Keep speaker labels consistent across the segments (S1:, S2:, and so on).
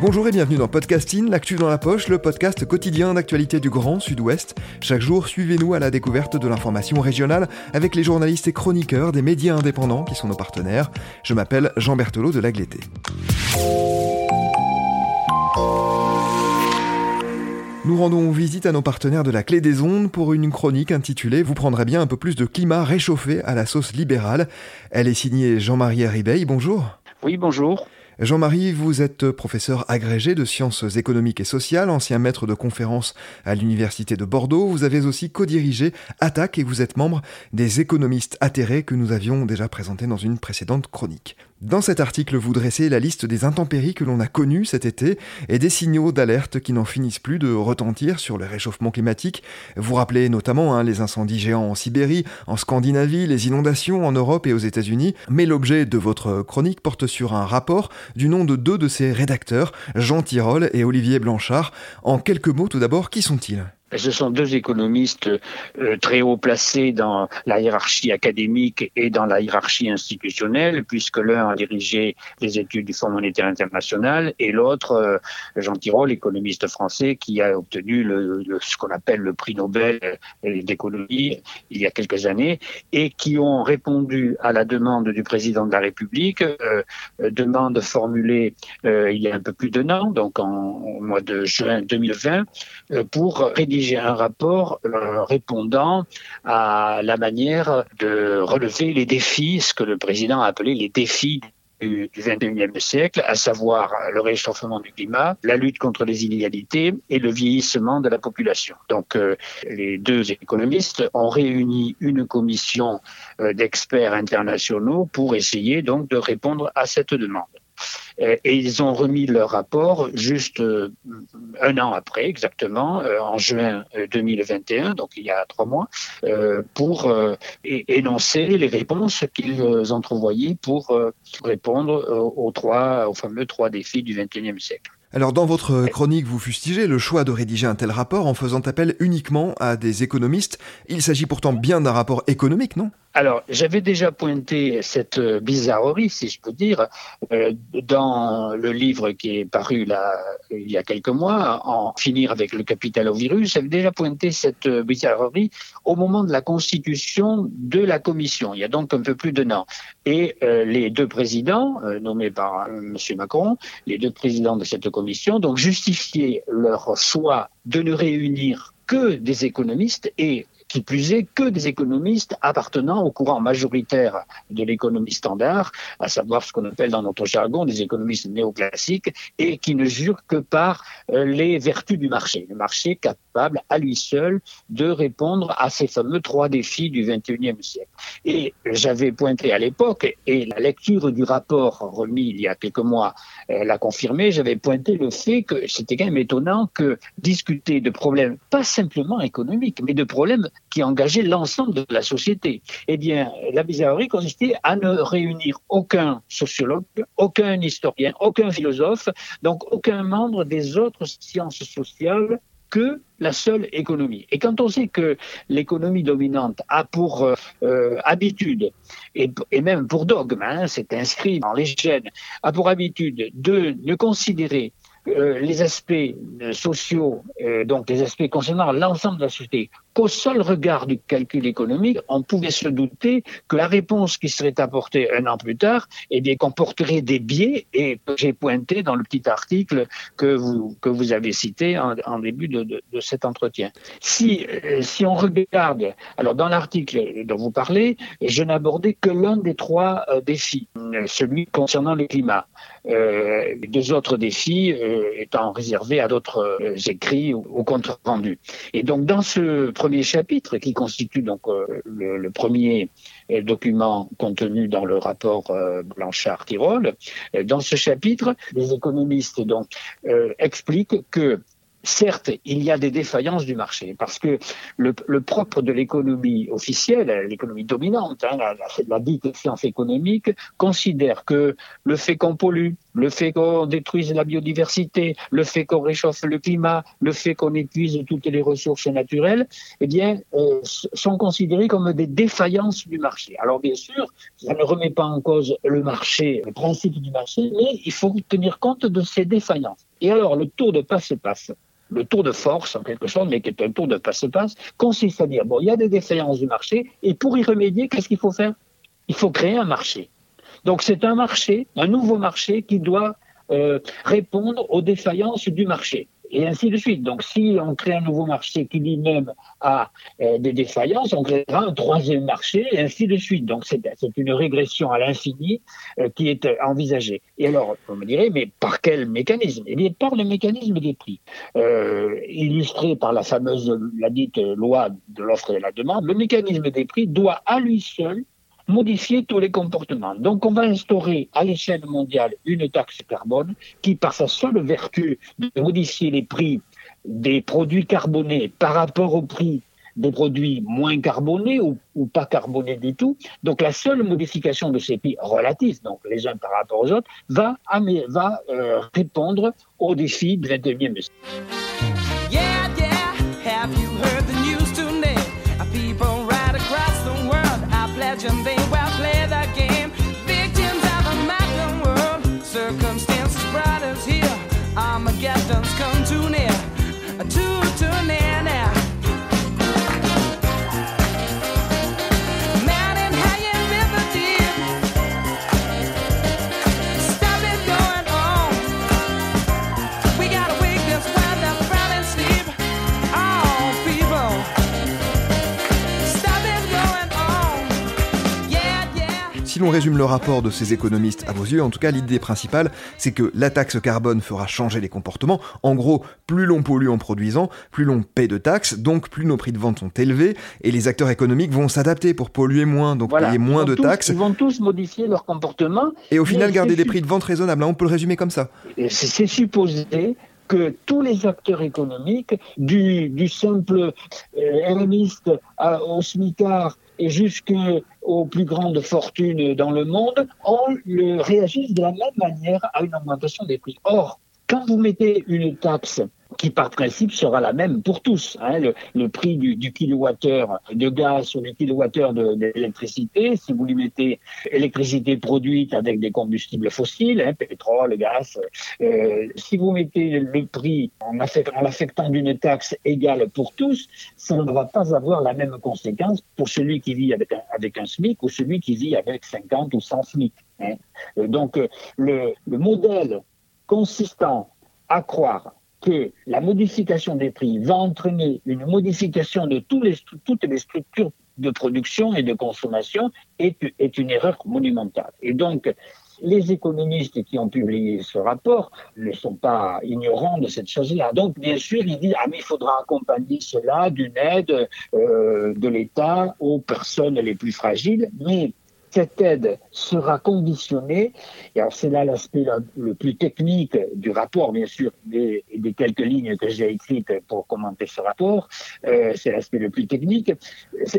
S1: Bonjour et bienvenue dans Podcasting, l'actu dans la poche, le podcast quotidien d'actualité du Grand Sud-Ouest. Chaque jour, suivez-nous à la découverte de l'information régionale avec les journalistes et chroniqueurs des médias indépendants qui sont nos partenaires. Je m'appelle Jean Berthelot de l'Agleté. Nous rendons visite à nos partenaires de la Clé des Ondes pour une chronique intitulée Vous prendrez bien un peu plus de climat réchauffé à la sauce libérale. Elle est signée Jean-Marie Ribeil. Bonjour.
S2: Oui, bonjour.
S1: Jean-Marie, vous êtes professeur agrégé de sciences économiques et sociales, ancien maître de conférences à l'Université de Bordeaux. Vous avez aussi co-dirigé Attaque et vous êtes membre des économistes atterrés que nous avions déjà présentés dans une précédente chronique. Dans cet article, vous dressez la liste des intempéries que l'on a connues cet été et des signaux d'alerte qui n'en finissent plus de retentir sur le réchauffement climatique. Vous rappelez notamment hein, les incendies géants en Sibérie, en Scandinavie, les inondations en Europe et aux États-Unis. Mais l'objet de votre chronique porte sur un rapport du nom de deux de ses rédacteurs, Jean Tirole et Olivier Blanchard. En quelques mots tout d'abord, qui sont-ils?
S2: Ce sont deux économistes euh, très haut placés dans la hiérarchie académique et dans la hiérarchie institutionnelle, puisque l'un a dirigé les études du Fonds monétaire international et l'autre, euh, Jean Tirole, économiste français, qui a obtenu ce qu'on appelle le prix Nobel d'économie il y a quelques années et qui ont répondu à la demande du président de la République, euh, demande formulée il y a un peu plus d'un an, donc au mois de juin 2020, pour rédiger j'ai un rapport euh, répondant à la manière de relever les défis, ce que le président a appelé les défis du, 21e siècle, à savoir le réchauffement du climat, la lutte contre les inégalités et le vieillissement de la population. Donc euh, les deux économistes ont réuni une commission euh, d'experts internationaux pour essayer donc de répondre à cette demande. Euh, et ils ont remis leur rapport juste euh, un an après, exactement, euh, en juin 2021, donc il y a trois mois, pour énoncer les réponses qu'ils entrevoyaient pour répondre aux trois, aux fameux trois défis du XXIe siècle.
S1: Alors dans votre chronique, vous fustigez le choix de rédiger un tel rapport en faisant appel uniquement à des économistes. Il s'agit pourtant bien d'un rapport économique, non?
S2: Alors, j'avais déjà pointé cette bizarrerie, si je peux dire, euh, dans le livre qui est paru là il y a quelques mois, En finir avec le capital au virus. J'avais déjà pointé cette bizarrerie au moment de la constitution de la commission, il y a donc un peu plus d'un an. Et euh, les deux présidents, euh, nommés par M. Macron, les deux présidents de cette commission, donc justifiaient leur choix de ne réunir que des économistes et qui plus est que des économistes appartenant au courant majoritaire de l'économie standard, à savoir ce qu'on appelle dans notre jargon des économistes néoclassiques, et qui ne jurent que par euh, les vertus du marché. Le marché capable à lui seul de répondre à ces fameux trois défis du XXIe siècle. Et j'avais pointé à l'époque, et la lecture du rapport remis il y a quelques mois euh, l'a confirmé, j'avais pointé le fait que c'était quand même étonnant que discuter de problèmes pas simplement économiques, mais de problèmes qui engageait l'ensemble de la société. Eh bien, la bizarrerie consistait à ne réunir aucun sociologue, aucun historien, aucun philosophe, donc aucun membre des autres sciences sociales que la seule économie. Et quand on sait que l'économie dominante a pour euh, euh, habitude, et, même pour dogme, hein, c'est inscrit dans les gènes, a pour habitude de ne considérer euh, les aspects sociaux, donc les aspects concernant l'ensemble de la société, qu'au seul regard du calcul économique, on pouvait se douter que la réponse qui serait apportée un an plus tard eh bien, comporterait des biais et que j'ai pointé dans le petit article que vous, avez cité en, début de, cet entretien. Si, euh, si on regarde, alors dans l'article dont vous parlez, je n'abordais que l'un des trois euh, défis, celui concernant le climat. Euh, les deux autres défis étant réservés à d'autres écrits ou, ou compte rendus. Et donc dans ce premier chapitre, qui constitue donc le, premier document contenu dans le rapport Blanchard-Tirol, dans ce chapitre, les économistes donc expliquent que certes, il y a des défaillances du marché, parce que le, propre de l'économie officielle, l'économie dominante, hein, la, dite science économique, considère que le fait qu'on pollue, le fait qu'on détruise la biodiversité, le fait qu'on réchauffe le climat, le fait qu'on épuise toutes les ressources naturelles, eh bien, euh, sont considérés comme des défaillances du marché. Alors bien sûr, ça ne remet pas en cause le marché, le principe du marché, mais il faut tenir compte de ces défaillances. Et alors, le tour de passe-passe, le tour de force en quelque sorte, mais qui est un tour de passe-passe, consiste à dire, bon, il y a des défaillances du marché, et pour y remédier, qu'est-ce qu'il faut faire? Il faut créer un marché. Donc c'est un marché, un nouveau marché qui doit euh, répondre aux défaillances du marché et ainsi de suite. Donc, si on crée un nouveau marché qui lui-même a euh, des défaillances, on créera un troisième marché, et ainsi de suite. Donc, c'est une régression à l'infini euh, qui est envisagée. Et alors, vous me direz, mais par quel mécanisme? Eh bien, par le mécanisme des prix, illustré par la fameuse, la dite loi de l'offre et de la demande. Le mécanisme des prix doit à lui seul modifier tous les comportements. Donc on va instaurer à l'échelle mondiale une taxe carbone qui, par sa seule vertu de modifier les prix des produits carbonés par rapport au prix des produits moins carbonés ou, pas carbonés du tout. Donc la seule modification de ces prix relatifs, donc les uns par rapport aux autres, va, euh, répondre aux défis du 21e siècle.
S1: Résume le rapport de ces économistes à vos yeux, en tout cas l'idée principale, c'est que la taxe carbone fera changer les comportements. En gros, plus l'on pollue en produisant, plus l'on paie de taxes, donc plus nos prix de vente sont élevés, et les acteurs économiques vont s'adapter pour polluer moins, donc payer moins de taxes.
S2: Ils vont tous modifier leur comportement.
S1: Et au final garder des prix de vente raisonnables. Hein, on peut le résumer comme ça.
S2: C'est supposé que tous les acteurs économiques, du, simple euh, au smicard et jusqu'aux plus grandes fortunes dans le monde, on le, de la même manière à une augmentation des prix. Or, quand vous mettez une taxe qui par principe sera la même pour tous. Hein, le, prix du, du, kilowattheure de gaz ou du kilowattheure d'électricité, si vous lui mettez électricité produite avec des combustibles fossiles, hein, pétrole, gaz, euh, si vous mettez le prix en, en l'affectant d'une taxe égale pour tous, ça ne va pas avoir la même conséquence pour celui qui vit avec un, avec un SMIC ou celui qui vit avec 50 ou 100 SMIC. Hein. Donc le, le modèle consistant à croire que la modification des prix va entraîner une modification de toutes les structures de production et de consommation est, est une erreur monumentale. Et donc, les économistes qui ont publié ce rapport ne sont pas ignorants de cette chose-là. Donc, bien sûr, ils disent ah mais il faudra accompagner cela d'une aide euh, de l'État aux personnes les plus fragiles. Mais cette aide sera conditionnée, et alors c'est là l'aspect le plus technique du rapport, bien sûr, des, des quelques lignes que j'ai écrites pour commenter ce rapport, euh, c'est l'aspect le plus technique.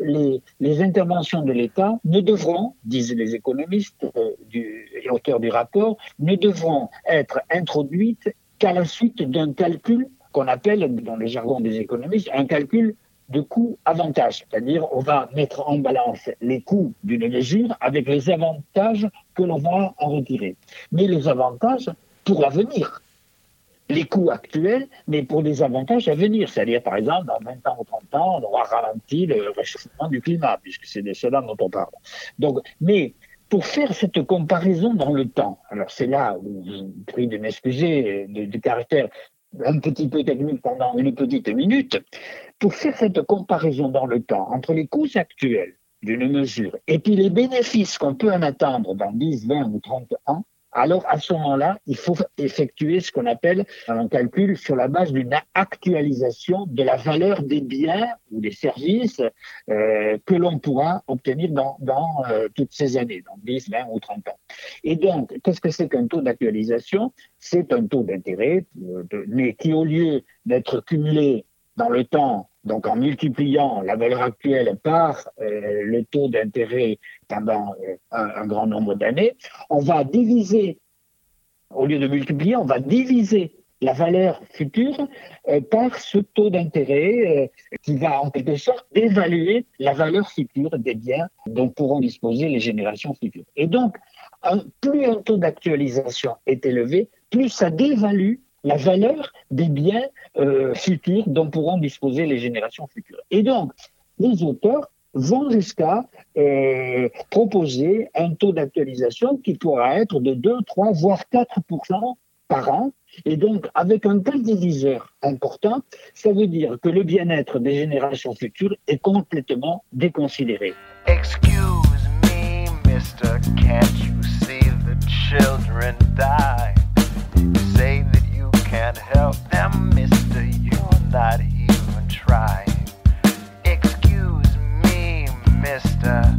S2: Les, interventions de l'État ne devront, disent les économistes euh, et auteurs du rapport, ne devront être introduites qu'à la suite d'un calcul qu'on appelle, dans le jargon des économistes, un calcul de coûts-avantages. C'est-à-dire, on va mettre en balance les coûts d'une mesure avec les avantages que l'on va en retirer. Mais les avantages pour l'avenir. Les coûts actuels, mais pour des avantages à venir. C'est-à-dire, par exemple, dans 20 ans ou 30 ans, on aura ralenti le réchauffement du climat, puisque c'est de cela dont on parle. Donc, mais pour faire cette comparaison dans le temps, alors c'est là où je prie de m'excuser du caractère un petit peu technique pendant une petite minute, pour faire cette comparaison dans le temps entre les coûts actuels d'une mesure et puis les bénéfices qu'on peut en attendre dans 10, 20 ou 30 ans, alors à ce moment-là, il faut effectuer ce qu'on appelle un calcul sur la base d'une actualisation de la valeur des biens ou des services euh, que l'on pourra obtenir dans, euh, toutes ces années, dans 10, 20 ou 30 ans. Et donc, qu'est-ce que c'est qu'un taux d'actualisation? C'est un taux d'intérêt, euh, mais qui au lieu d'être cumulé dans le temps donc en multipliant la valeur actuelle par euh, le taux d'intérêt pendant euh, un, grand nombre d'années, on va diviser, au lieu de multiplier, on va diviser la valeur future euh, par ce taux d'intérêt qui va en quelque sorte évaluer la valeur future des biens dont pourront disposer les générations futures. Et donc, plus un taux d'actualisation est élevé, plus ça dévalue la valeur des biens euh, futurs dont pourront disposer les générations futures. Et donc, les auteurs vont jusqu'à euh, proposer un taux d'actualisation qui pourra être de 2, 3, voire 4% par an. Et donc, avec un tel diviseur important, ça veut dire que le bien-être des générations futures est complètement déconsidéré. Excuse me, mister, can't you see the children die? say you can't help them, mister, you're not even trying. Excuse me, mister,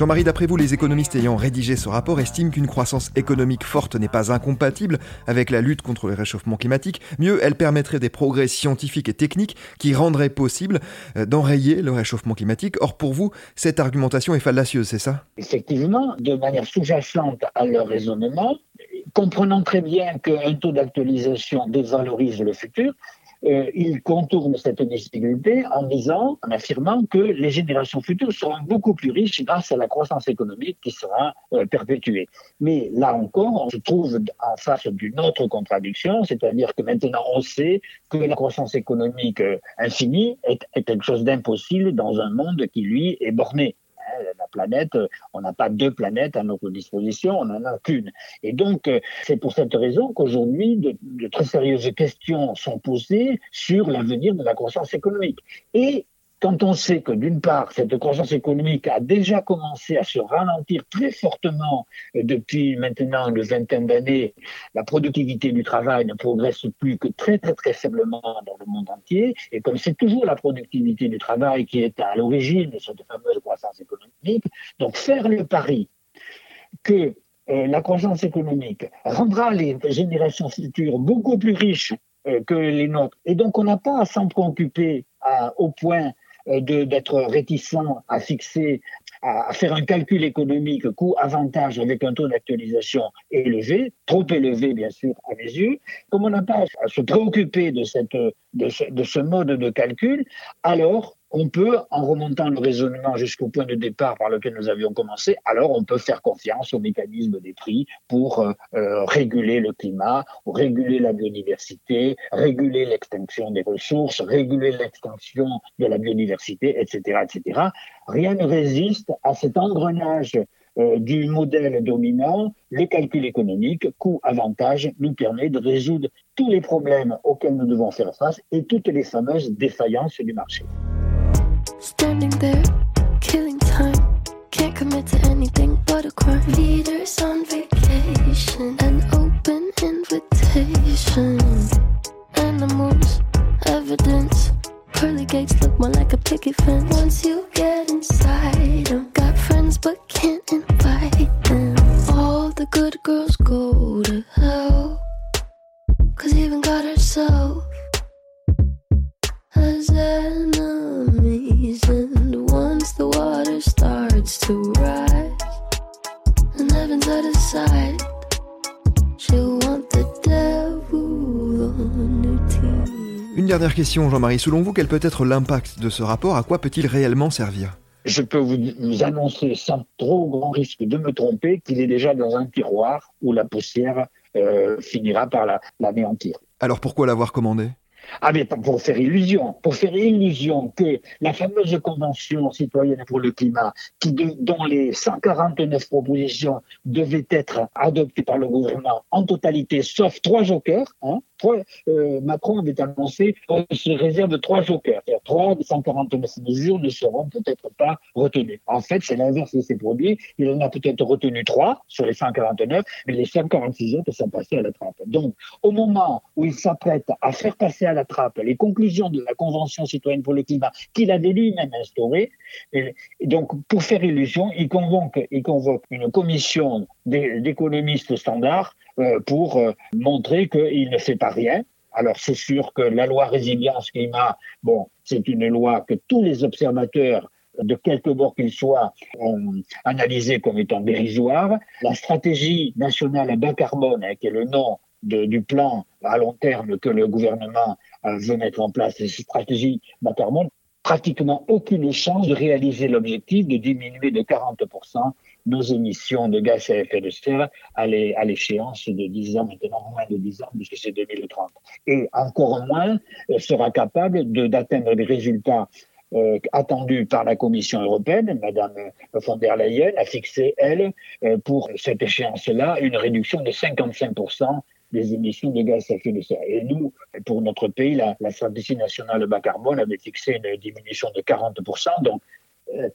S2: Jean-Marie, d'après vous, les économistes ayant rédigé ce rapport estiment qu'une croissance économique forte n'est pas incompatible avec la lutte contre le réchauffement climatique. Mieux, elle permettrait des progrès scientifiques et techniques qui rendraient possible euh, d'enrayer le réchauffement climatique. Or, pour vous, cette argumentation est fallacieuse, c'est ça? Effectivement, de manière sous-jacente à leur raisonnement, comprenant très bien qu'un taux d'actualisation dévalorise le futur, euh, il contourne cette difficulté en disant, en affirmant que les générations futures seront beaucoup plus riches grâce à la croissance économique qui sera euh, perpétuée. Mais là encore, on se trouve en face d'une autre contradiction, c'est-à-dire que maintenant on sait que la croissance économique euh, infinie est quelque chose d'impossible dans un monde qui, lui, est borné planète, euh, on n'a pas deux planètes à notre disposition, on n'en a qu'une. Et donc, euh, c'est pour cette raison qu'aujourd'hui, de, de, très sérieuses questions sont posées sur l'avenir de la croissance économique. Et quand on sait que d'une part, cette croissance économique a déjà commencé à se ralentir très fortement euh, depuis maintenant une vingtaine d'années, la productivité du travail ne progresse plus que très très très faiblement dans le monde entier, et comme c'est toujours la productivité du travail qui est à l'origine de cette fameuse croissance économique, donc faire le pari que euh, la croissance économique rendra les générations futures beaucoup plus riches euh, que les nôtres. Et donc, on n'a pas à s'en préoccuper au point d'être réticent à fixer, à, faire un calcul économique coût-avantage avec un taux d'actualisation élevé, trop élevé bien sûr à mes yeux, comme on n'a pas à se préoccuper de ce mode de calcul, alors on peut, en remontant le raisonnement jusqu'au point de départ par lequel nous avions commencé, alors on peut faire confiance au mécanisme des prix pour euh, euh, réguler le climat, réguler la biodiversité, réguler l'extinction des ressources, réguler l'extinction de la biodiversité, etc., etc. Rien ne résiste à cet engrenage euh, du modèle dominant, le calcul économique, coût-avantage, nous permet de résoudre tous les problèmes auxquels nous devons faire face et toutes les fameuses défaillances du marché. Standing there, killing time. Can't commit to anything but a crime. Leaders on vacation, an open invitation. Animals, evidence. Pearly gates look more like a picket fence. Once you get inside Jean-Marie. Selon vous, quel peut être l'impact de ce rapport? À quoi peut-il réellement servir? Je peux vous annoncer sans trop grand risque de me tromper qu'il est déjà dans un tiroir où la poussière euh, finira par l'anéantir. Alors pourquoi l'avoir commandé? Ah mais pour faire illusion, pour faire illusion que la fameuse convention citoyenne pour le climat, qui dont les 149 propositions devaient être adoptées par le gouvernement en totalité, sauf trois jokers, hein, euh, Macron avait annoncé se réserve trois jokers. Trois des 149 mesures ne seront peut-être pas retenues. En fait, c'est l'inverse qui s'est produit. Il en a peut-être retenu trois sur les 149, mais les 146 autres sont passés à la trappe. Donc, au moment où il s'apprête à faire passer à la trappe les conclusions de la Convention citoyenne pour le climat qu'il avait lui-même instaurée, et donc pour faire illusion, il convoque, il convoque une commission d'économistes standards euh, pour euh, montrer qu'il ne fait pas rien. Alors c'est sûr que la loi résilience climat, bon, c'est une loi que tous les observateurs de quelque bord qu'ils soient, ont analysé comme étant dérisoire. La stratégie nationale à bas carbone, hein, qui est le nom du plan à long terme que le gouvernement euh, veut mettre en place, cette stratégie bas carbone, pratiquement aucune chance de réaliser l'objectif de diminuer de 40% nos émissions de gaz à effet de serre à l'échéance de 10 ans, maintenant moins de 10 ans, puisque c'est 2030. Et encore moins euh, sera capable d'atteindre les résultats euh, attendus par la Commission européenne. Madame von der Leyen a fixé, elle, euh, pour cette échéance-là, une réduction de 55% des émissions de gaz à effet de serre. Et nous, pour notre pays, la, la stratégie nationale bas carbone avait fixé une diminution de 40%. Donc,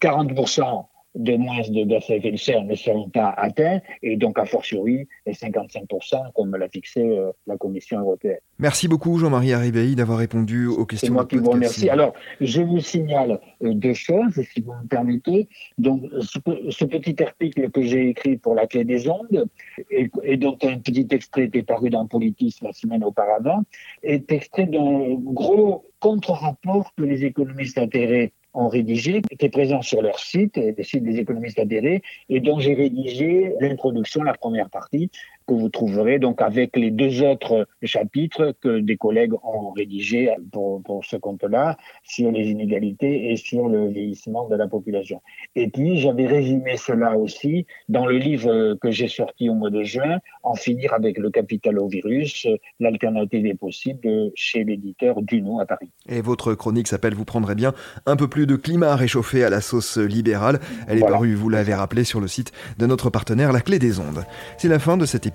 S2: 40% de moins de gaz à effet de serre ne seront pas atteints, et donc a fortiori les 55%, comme l'a fixé euh, la Commission européenne.
S1: Merci beaucoup Jean-Marie Arribey d'avoir répondu aux questions.
S2: C'est moi qui vous remercie. Alors, je vous signale euh, deux choses, si vous me permettez. Donc, ce, petit article que j'ai écrit pour la clé des ondes, et, et dont un petit extrait était paru dans Politis la semaine auparavant, est extrait d'un gros contre-rapport que les économistes intérêts ont rédigé, qui est présent sur leur site, le site des économistes adhérés, et dont j'ai rédigé l'introduction, la première partie, que vous trouverez donc avec les deux autres chapitres que des collègues ont rédigés pour, pour ce compte-là, sur les inégalités et sur le vieillissement de la population. Et puis, j'avais résumé cela aussi dans le livre que j'ai sorti au mois de juin, En finir avec le capitalovirus, l'alternative est possible chez l'éditeur Duno à Paris.
S1: Et votre chronique s'appelle, vous prendrez bien, un peu plus de climat à réchauffer à la sauce libérale. Elle est parue, vous l'avez rappelé, sur le site de notre partenaire La Clé des Ondes. C'est la fin de cet épisode